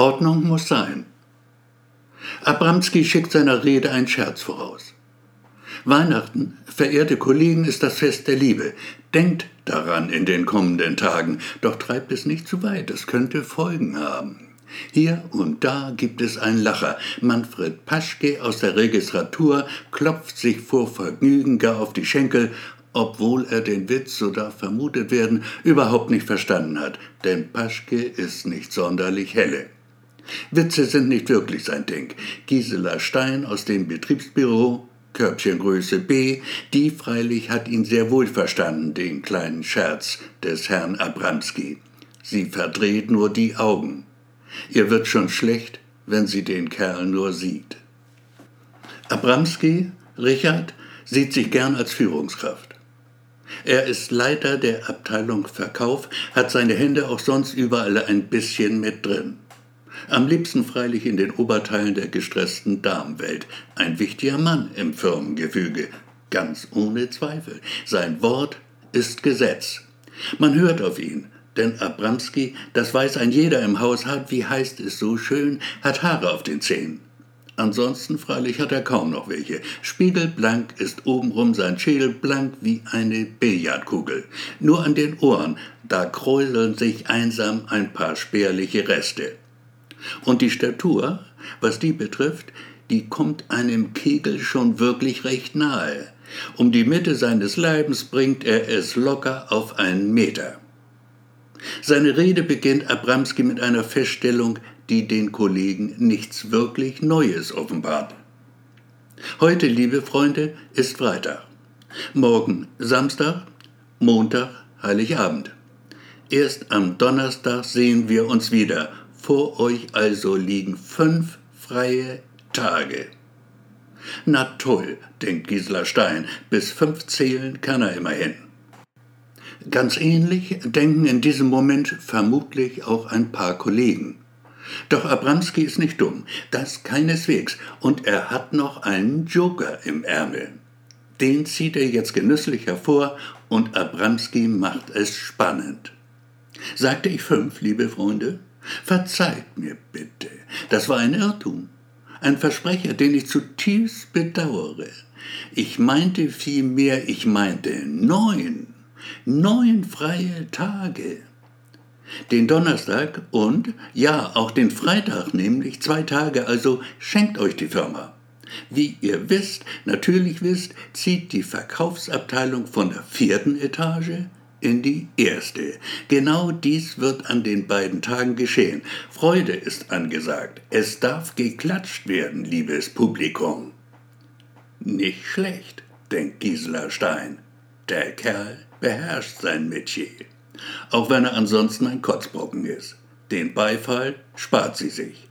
Ordnung muss sein. Abramski schickt seiner Rede einen Scherz voraus. Weihnachten, verehrte Kollegen, ist das Fest der Liebe. Denkt daran in den kommenden Tagen, doch treibt es nicht zu weit, es könnte Folgen haben. Hier und da gibt es einen Lacher. Manfred Paschke aus der Registratur klopft sich vor Vergnügen gar auf die Schenkel, obwohl er den Witz, so darf vermutet werden, überhaupt nicht verstanden hat, denn Paschke ist nicht sonderlich helle. Witze sind nicht wirklich sein Ding. Gisela Stein aus dem Betriebsbüro Körbchengröße B, die freilich hat ihn sehr wohl verstanden, den kleinen Scherz des Herrn Abramski. Sie verdreht nur die Augen. Ihr wird schon schlecht, wenn sie den Kerl nur sieht. Abramski, Richard, sieht sich gern als Führungskraft. Er ist Leiter der Abteilung Verkauf, hat seine Hände auch sonst überall ein bisschen mit drin. Am liebsten freilich in den Oberteilen der gestressten Damenwelt. Ein wichtiger Mann im Firmengefüge, ganz ohne Zweifel. Sein Wort ist Gesetz. Man hört auf ihn, denn Abramski, das weiß ein jeder im Haus, hat, wie heißt es so schön, hat Haare auf den Zähnen. Ansonsten freilich hat er kaum noch welche. Spiegelblank ist obenrum sein Schädel blank wie eine Billardkugel. Nur an den Ohren, da kräuseln sich einsam ein paar spärliche Reste. Und die Statur, was die betrifft, die kommt einem Kegel schon wirklich recht nahe. Um die Mitte seines Leibens bringt er es locker auf einen Meter. Seine Rede beginnt Abramski mit einer Feststellung, die den Kollegen nichts wirklich Neues offenbart. Heute, liebe Freunde, ist Freitag. Morgen Samstag, Montag, Heiligabend. Erst am Donnerstag sehen wir uns wieder vor euch also liegen fünf freie Tage. Na toll, denkt Gisela Stein, bis fünf zählen kann er immerhin. Ganz ähnlich denken in diesem Moment vermutlich auch ein paar Kollegen. Doch Abramski ist nicht dumm, das keineswegs, und er hat noch einen Joker im Ärmel. Den zieht er jetzt genüsslich hervor und Abramski macht es spannend. Sagte ich fünf, liebe Freunde? Verzeiht mir bitte, das war ein Irrtum, ein Versprecher, den ich zutiefst bedauere. Ich meinte vielmehr, ich meinte neun, neun freie Tage. Den Donnerstag und, ja, auch den Freitag, nämlich zwei Tage, also schenkt euch die Firma. Wie ihr wisst, natürlich wisst, zieht die Verkaufsabteilung von der vierten Etage in die erste. Genau dies wird an den beiden Tagen geschehen. Freude ist angesagt. Es darf geklatscht werden, liebes Publikum. Nicht schlecht, denkt Gisela Stein. Der Kerl beherrscht sein Metier. Auch wenn er ansonsten ein Kotzbrocken ist. Den Beifall spart sie sich.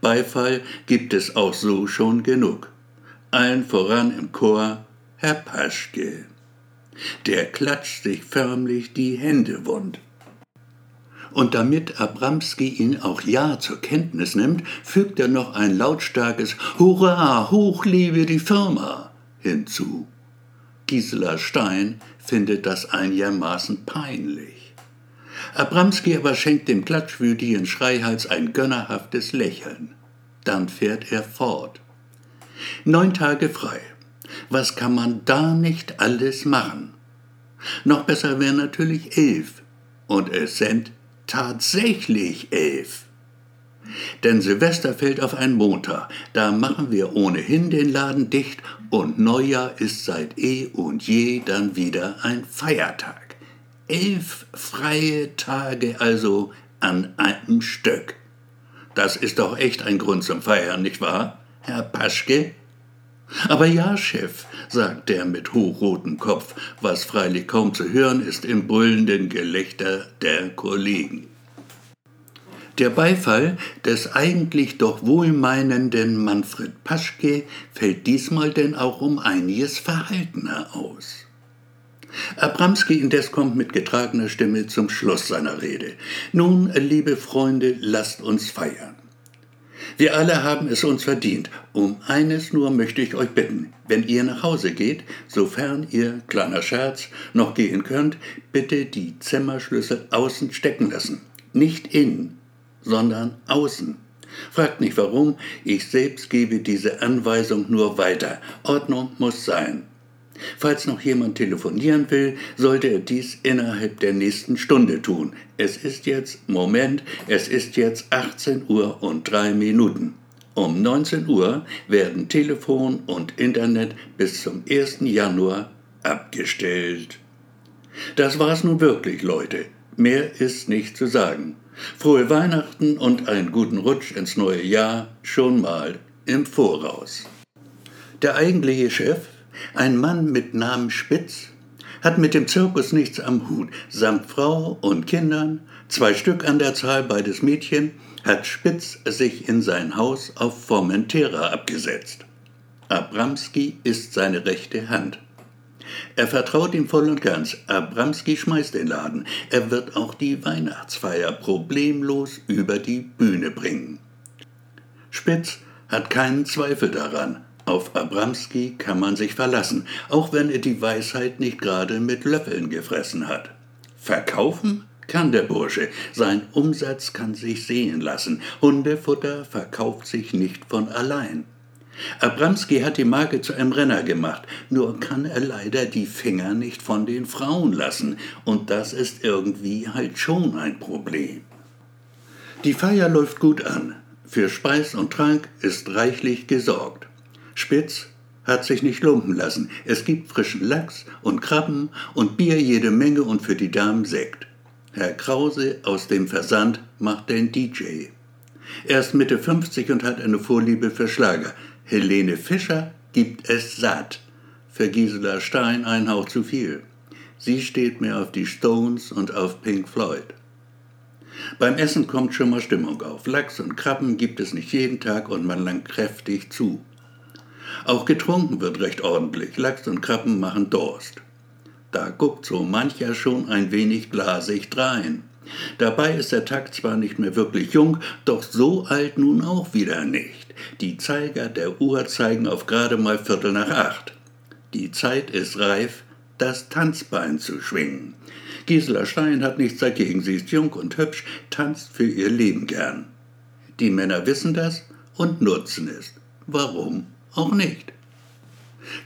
Beifall gibt es auch so schon genug. Allen voran im Chor Herr Paschke. Der klatscht sich förmlich die Hände wund. Und damit Abramski ihn auch ja zur Kenntnis nimmt, fügt er noch ein lautstarkes Hurra, hoch lebe die Firma hinzu. Gisela Stein findet das einigermaßen peinlich. Abramski aber schenkt dem klatschwütigen Schreihals ein gönnerhaftes Lächeln. Dann fährt er fort. Neun Tage frei. Was kann man da nicht alles machen? Noch besser wären natürlich elf. Und es sind tatsächlich elf. Denn Silvester fällt auf einen Montag. Da machen wir ohnehin den Laden dicht und Neujahr ist seit eh und je dann wieder ein Feiertag. Elf freie Tage also an einem Stück. Das ist doch echt ein Grund zum Feiern, nicht wahr, Herr Paschke? Aber ja, Chef, sagt der mit hochrotem Kopf, was freilich kaum zu hören ist im brüllenden Gelächter der Kollegen. Der Beifall des eigentlich doch wohlmeinenden Manfred Paschke fällt diesmal denn auch um einiges verhaltener aus. Abramski indes kommt mit getragener Stimme zum Schluss seiner Rede. Nun, liebe Freunde, lasst uns feiern. Wir alle haben es uns verdient. Um eines nur möchte ich euch bitten. Wenn ihr nach Hause geht, sofern ihr, kleiner Scherz, noch gehen könnt, bitte die Zimmerschlüssel außen stecken lassen. Nicht innen, sondern außen. Fragt nicht warum, ich selbst gebe diese Anweisung nur weiter. Ordnung muss sein. Falls noch jemand telefonieren will, sollte er dies innerhalb der nächsten Stunde tun. Es ist jetzt, Moment, es ist jetzt 18 Uhr und drei Minuten. Um 19 Uhr werden Telefon und Internet bis zum 1. Januar abgestellt. Das war's nun wirklich, Leute. Mehr ist nicht zu sagen. Frohe Weihnachten und einen guten Rutsch ins neue Jahr schon mal im Voraus. Der eigentliche Chef ein Mann mit Namen Spitz hat mit dem Zirkus nichts am Hut. Samt Frau und Kindern, zwei Stück an der Zahl, beides Mädchen, hat Spitz sich in sein Haus auf Formentera abgesetzt. Abramski ist seine rechte Hand. Er vertraut ihm voll und ganz. Abramski schmeißt den Laden. Er wird auch die Weihnachtsfeier problemlos über die Bühne bringen. Spitz hat keinen Zweifel daran. Auf Abramski kann man sich verlassen, auch wenn er die Weisheit nicht gerade mit Löffeln gefressen hat. Verkaufen kann der Bursche, sein Umsatz kann sich sehen lassen, Hundefutter verkauft sich nicht von allein. Abramski hat die Marke zu einem Renner gemacht, nur kann er leider die Finger nicht von den Frauen lassen, und das ist irgendwie halt schon ein Problem. Die Feier läuft gut an, für Speis und Trank ist reichlich gesorgt. Spitz hat sich nicht lumpen lassen. Es gibt frischen Lachs und Krabben und Bier jede Menge und für die Damen Sekt. Herr Krause aus dem Versand macht den DJ. Er ist Mitte 50 und hat eine Vorliebe für Schlager. Helene Fischer gibt es satt. Für Gisela Stein ein Hauch zu viel. Sie steht mir auf die Stones und auf Pink Floyd. Beim Essen kommt schon mal Stimmung auf. Lachs und Krabben gibt es nicht jeden Tag und man langt kräftig zu. Auch getrunken wird recht ordentlich. Lachs und Krabben machen Durst. Da guckt so mancher schon ein wenig glasig drein. Dabei ist der Takt zwar nicht mehr wirklich jung, doch so alt nun auch wieder nicht. Die Zeiger der Uhr zeigen auf gerade mal Viertel nach acht. Die Zeit ist reif, das Tanzbein zu schwingen. Gisela Stein hat nichts dagegen, sie ist jung und hübsch, tanzt für ihr Leben gern. Die Männer wissen das und nutzen es. Warum auch nicht.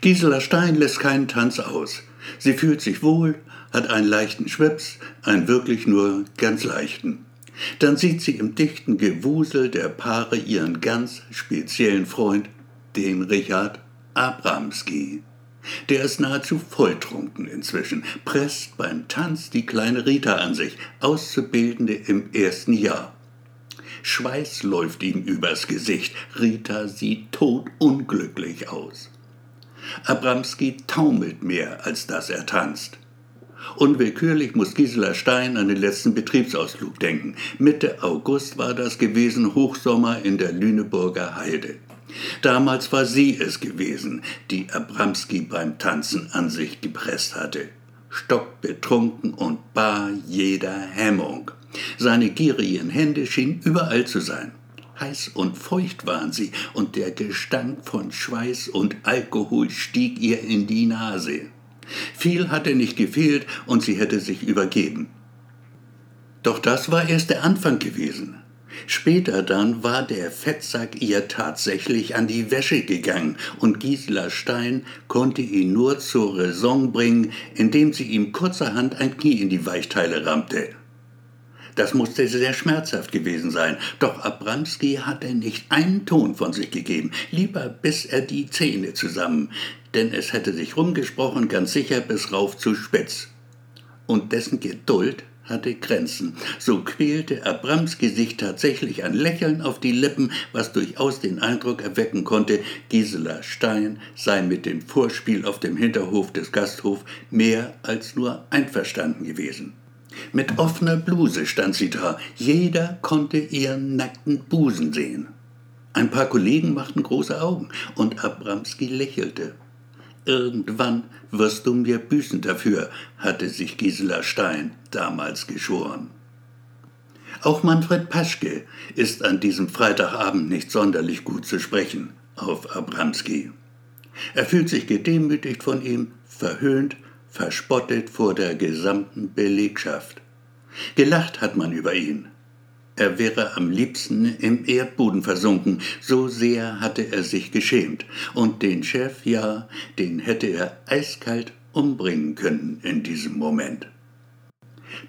Gisela Stein lässt keinen Tanz aus. Sie fühlt sich wohl, hat einen leichten Schwips, einen wirklich nur ganz leichten. Dann sieht sie im dichten Gewusel der Paare ihren ganz speziellen Freund, den Richard Abramski. Der ist nahezu volltrunken inzwischen, presst beim Tanz die kleine Rita an sich, Auszubildende im ersten Jahr. Schweiß läuft ihm übers Gesicht. Rita sieht todunglücklich aus. Abramski taumelt mehr, als dass er tanzt. Unwillkürlich muss Gisela Stein an den letzten Betriebsausflug denken. Mitte August war das gewesen, Hochsommer in der Lüneburger Heide. Damals war sie es gewesen, die Abramski beim Tanzen an sich gepresst hatte. Stockbetrunken und bar jeder Hemmung. Seine gierigen Hände schienen überall zu sein. Heiß und feucht waren sie, und der Gestank von Schweiß und Alkohol stieg ihr in die Nase. Viel hatte nicht gefehlt, und sie hätte sich übergeben. Doch das war erst der Anfang gewesen. Später dann war der Fettsack ihr tatsächlich an die Wäsche gegangen und Gisela Stein konnte ihn nur zur Raison bringen, indem sie ihm kurzerhand ein Knie in die Weichteile rammte. Das musste sehr schmerzhaft gewesen sein. Doch Abramski hatte nicht einen Ton von sich gegeben. Lieber biss er die Zähne zusammen, denn es hätte sich rumgesprochen, ganz sicher bis rauf zu Spitz. Und dessen Geduld hatte Grenzen. So quälte Abramski sich tatsächlich ein Lächeln auf die Lippen, was durchaus den Eindruck erwecken konnte, Gisela Stein sei mit dem Vorspiel auf dem Hinterhof des Gasthofs mehr als nur einverstanden gewesen. Mit offener Bluse stand sie da. Jeder konnte ihren nackten Busen sehen. Ein paar Kollegen machten große Augen und Abramski lächelte. Irgendwann wirst du mir büßen dafür, hatte sich Gisela Stein damals geschworen. Auch Manfred Paschke ist an diesem Freitagabend nicht sonderlich gut zu sprechen auf Abramski. Er fühlt sich gedemütigt von ihm, verhöhnt verspottet vor der gesamten Belegschaft. Gelacht hat man über ihn. Er wäre am liebsten im Erdboden versunken, so sehr hatte er sich geschämt. Und den Chef, ja, den hätte er eiskalt umbringen können in diesem Moment.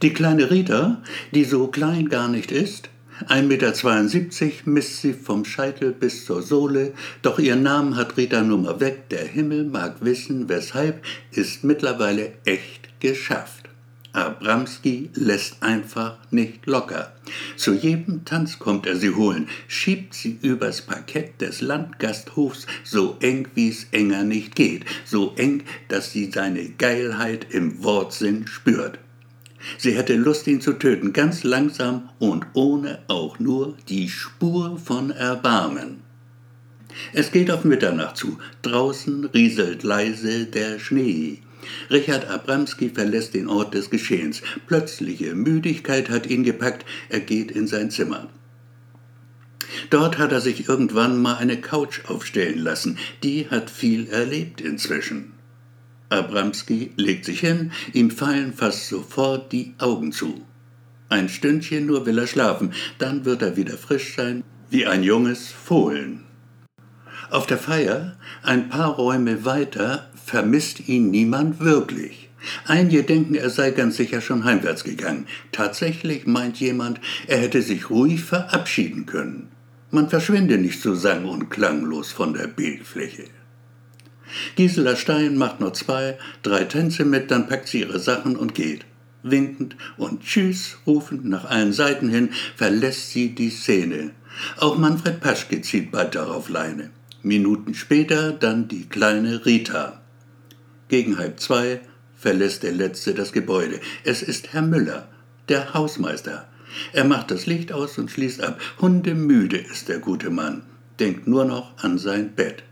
Die kleine Rita, die so klein gar nicht ist, 1,72 Meter misst sie vom Scheitel bis zur Sohle, doch ihren Namen hat Rita Nummer weg, der Himmel mag wissen, weshalb, ist mittlerweile echt geschafft. Abramski lässt einfach nicht locker. Zu jedem Tanz kommt er sie holen, schiebt sie übers Parkett des Landgasthofs, so eng wie's enger nicht geht, so eng, dass sie seine Geilheit im Wortsinn spürt. Sie hätte Lust, ihn zu töten, ganz langsam und ohne auch nur die Spur von Erbarmen. Es geht auf Mitternacht zu, draußen rieselt leise der Schnee. Richard Abramski verlässt den Ort des Geschehens. Plötzliche Müdigkeit hat ihn gepackt, er geht in sein Zimmer. Dort hat er sich irgendwann mal eine Couch aufstellen lassen, die hat viel erlebt inzwischen. Abramski legt sich hin, ihm fallen fast sofort die Augen zu. Ein Stündchen nur will er schlafen, dann wird er wieder frisch sein, wie ein junges Fohlen. Auf der Feier, ein paar Räume weiter, vermisst ihn niemand wirklich. Einige denken, er sei ganz sicher schon heimwärts gegangen. Tatsächlich meint jemand, er hätte sich ruhig verabschieden können. Man verschwinde nicht so sang- und klanglos von der Bildfläche. Gisela Stein macht noch zwei, drei Tänze mit, dann packt sie ihre Sachen und geht. Winkend und Tschüss rufend nach allen Seiten hin verlässt sie die Szene. Auch Manfred Paschke zieht bald darauf Leine. Minuten später dann die kleine Rita. Gegen halb zwei verlässt der Letzte das Gebäude. Es ist Herr Müller, der Hausmeister. Er macht das Licht aus und schließt ab. Hundemüde ist der gute Mann, denkt nur noch an sein Bett.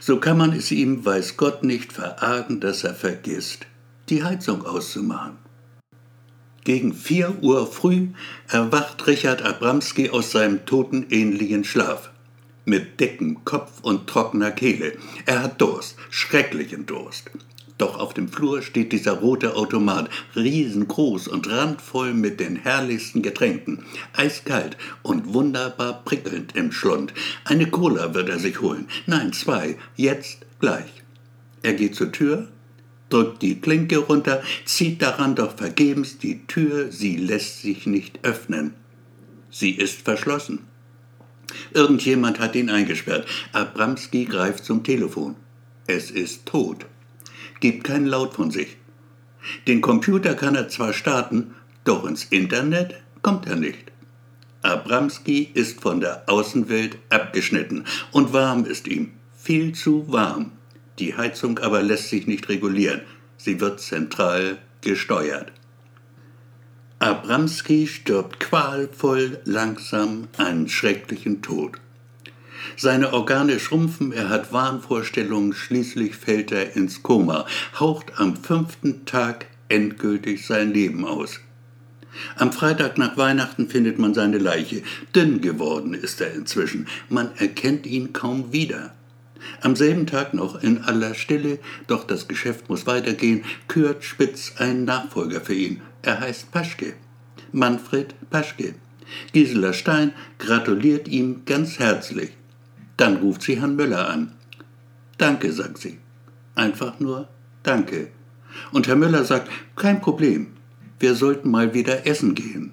So kann man es ihm, weiß Gott, nicht verargen, dass er vergisst, die Heizung auszumachen. Gegen vier Uhr früh erwacht Richard Abramski aus seinem totenähnlichen Schlaf mit dickem Kopf und trockener Kehle. Er hat Durst, schrecklichen Durst. Doch auf dem Flur steht dieser rote Automat, riesengroß und randvoll mit den herrlichsten Getränken, eiskalt und wunderbar prickelnd im Schlund. Eine Cola wird er sich holen, nein, zwei, jetzt gleich. Er geht zur Tür, drückt die Klinke runter, zieht daran doch vergebens die Tür, sie lässt sich nicht öffnen. Sie ist verschlossen. Irgendjemand hat ihn eingesperrt. Abramski greift zum Telefon. Es ist tot. Gibt keinen Laut von sich. Den Computer kann er zwar starten, doch ins Internet kommt er nicht. Abramski ist von der Außenwelt abgeschnitten und warm ist ihm, viel zu warm. Die Heizung aber lässt sich nicht regulieren, sie wird zentral gesteuert. Abramski stirbt qualvoll, langsam einen schrecklichen Tod. Seine Organe schrumpfen, er hat Wahnvorstellungen, schließlich fällt er ins Koma, haucht am fünften Tag endgültig sein Leben aus. Am Freitag nach Weihnachten findet man seine Leiche. Dünn geworden ist er inzwischen. Man erkennt ihn kaum wieder. Am selben Tag noch in aller Stille, doch das Geschäft muss weitergehen, kürt Spitz einen Nachfolger für ihn. Er heißt Paschke. Manfred Paschke. Gisela Stein gratuliert ihm ganz herzlich. Dann ruft sie Herrn Müller an. Danke, sagt sie. Einfach nur Danke. Und Herr Müller sagt, kein Problem. Wir sollten mal wieder essen gehen.